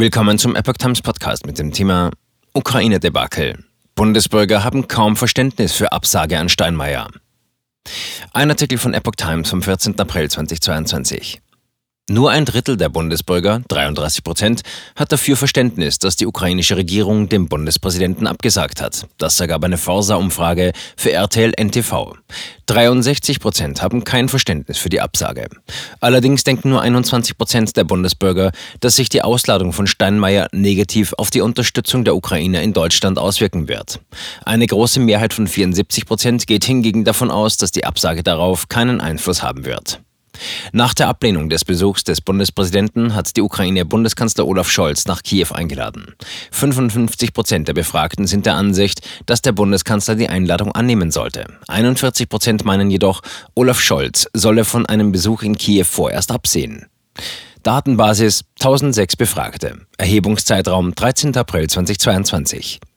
Willkommen zum Epoch Times Podcast mit dem Thema Ukraine-Debakel. Bundesbürger haben kaum Verständnis für Absage an Steinmeier. Ein Artikel von Epoch Times vom 14. April 2022. Nur ein Drittel der Bundesbürger, 33 Prozent, hat dafür Verständnis, dass die ukrainische Regierung dem Bundespräsidenten abgesagt hat. Das ergab eine Forsa-Umfrage für RTL NTV. 63 Prozent haben kein Verständnis für die Absage. Allerdings denken nur 21 Prozent der Bundesbürger, dass sich die Ausladung von Steinmeier negativ auf die Unterstützung der Ukraine in Deutschland auswirken wird. Eine große Mehrheit von 74 Prozent geht hingegen davon aus, dass die Absage darauf keinen Einfluss haben wird. Nach der Ablehnung des Besuchs des Bundespräsidenten hat die Ukraine Bundeskanzler Olaf Scholz nach Kiew eingeladen. 55 Prozent der Befragten sind der Ansicht, dass der Bundeskanzler die Einladung annehmen sollte. 41 Prozent meinen jedoch, Olaf Scholz solle von einem Besuch in Kiew vorerst absehen. Datenbasis 1006 Befragte. Erhebungszeitraum 13. April 2022.